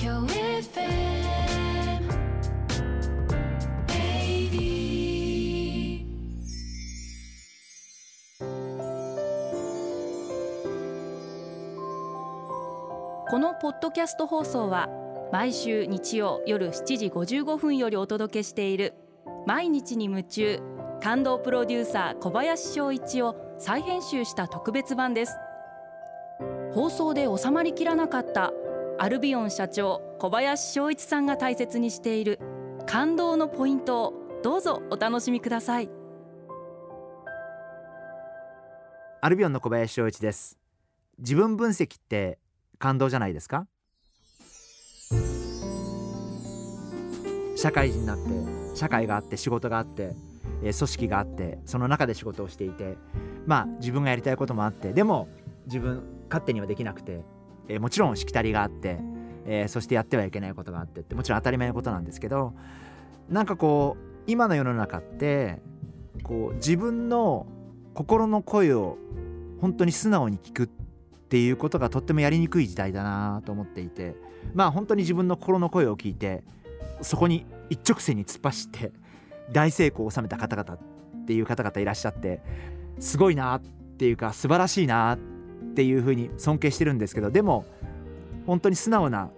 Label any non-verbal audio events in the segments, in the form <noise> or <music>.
このポッドキャスト放送は毎週日曜夜7時55分よりお届けしている毎日に夢中感動プロデューサー小林翔一を再編集した特別版です。放送で収まりきらなかったアルビオン社長小林翔一さんが大切にしている感動のポイントをどうぞお楽しみください。アルビオンの小林翔一です。自分分析って感動じゃないですか？社会人になって社会があって仕事があってえー組織があってその中で仕事をしていてまあ自分がやりたいこともあってでも自分勝手にはできなくて、えーもちろんしきたりがあって、えーそしてやってはいけないことがあってってもちろん当たり前のことなんですけどなんかこう今の世の中ってこう自分の心の声を本当に素直に聞くっていうことがとってもやりにくい時代だなと思っていてまあ本当に自分の心の声を聞いてそこに一直線に突っ走って大成功を収めた方々っていう方々いらっしゃってすごいなっていうか素晴らしいなってていうふうに尊敬してるんですけどでも本当に素直な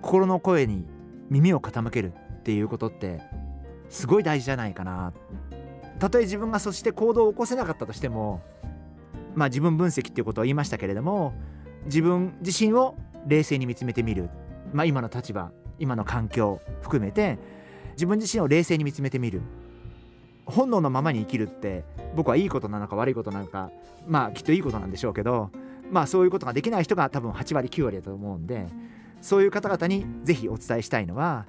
心の声に耳を傾けるっていうことってすごい大事じゃないかな。たとえ自分がそして行動を起こせなかったとしてもまあ自分分析っていうことを言いましたけれども自分自身を冷静に見つめてみる、まあ、今の立場今の環境含めて自分自身を冷静に見つめてみる。本能のままに生きるって僕はいいことなのか悪いことなのかまあきっといいことなんでしょうけどまあそういうことができない人が多分8割9割だと思うんでそういう方々にぜひお伝えしたいのは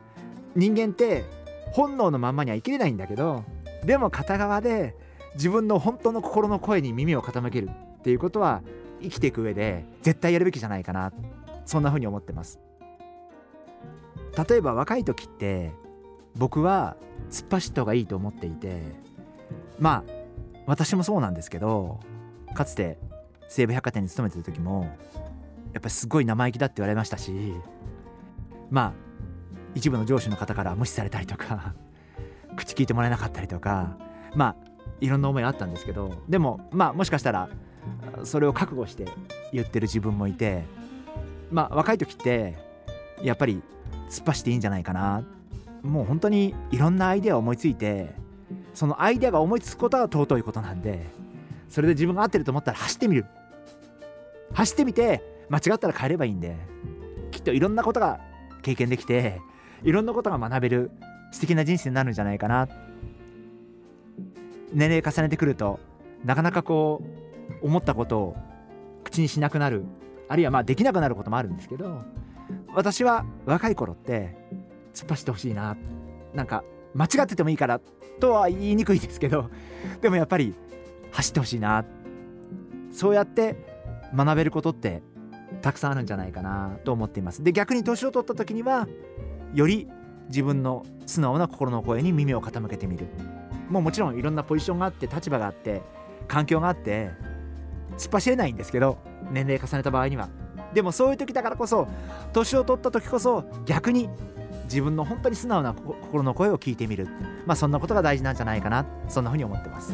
人間って本能のまんまには生きれないんだけどでも片側で自分の本当の心の声に耳を傾けるっていうことは生きていく上で絶対やるべきじゃないかなそんな風に思ってます。例えば若い時って僕は突っ走った方がいいと思っていてまあ私もそうなんですけどかつて西武百貨店に勤めてる時もやっぱすごい生意気だって言われましたしまあ一部の上司の方から無視されたりとか <laughs> 口聞いてもらえなかったりとかまあいろんな思いあったんですけどでもまあもしかしたらそれを覚悟して言ってる自分もいてまあ若い時ってやっぱり突っ走っていいんじゃないかな。もう本当にいろんなアイデアを思いついてそのアイデアが思いつくことは尊いことなんでそれで自分が合ってると思ったら走ってみる。走ってみて間違ったら変えればいいんで。きっといろんなことが経験できていろんなことが学べる素敵な人生になるんじゃないかな。年齢重ねてくるとなかなかこう思ったことを口にしなくなるあるいはまあできなくなることもあるんですけど私は若い頃って突っ走ってほしいな。なんか間違っててもいいからとは言いにくいですけどでもやっぱり走ってほしいな。そうやって学べることってたくさんあるんじゃないかなと思っています。で逆に年を取った時にはより自分の素直な心の声に耳を傾けてみる。もうもちろんいろんなポジションがあって立場があって環境があって突っ走れないんですけど年齢重ねた場合には。でもそういう時だからこそ年を取った時こそ逆に自分の本当に素直な心の声を聞いてみる。まあそんなことが大事なんじゃないかなそんなふうに思ってます。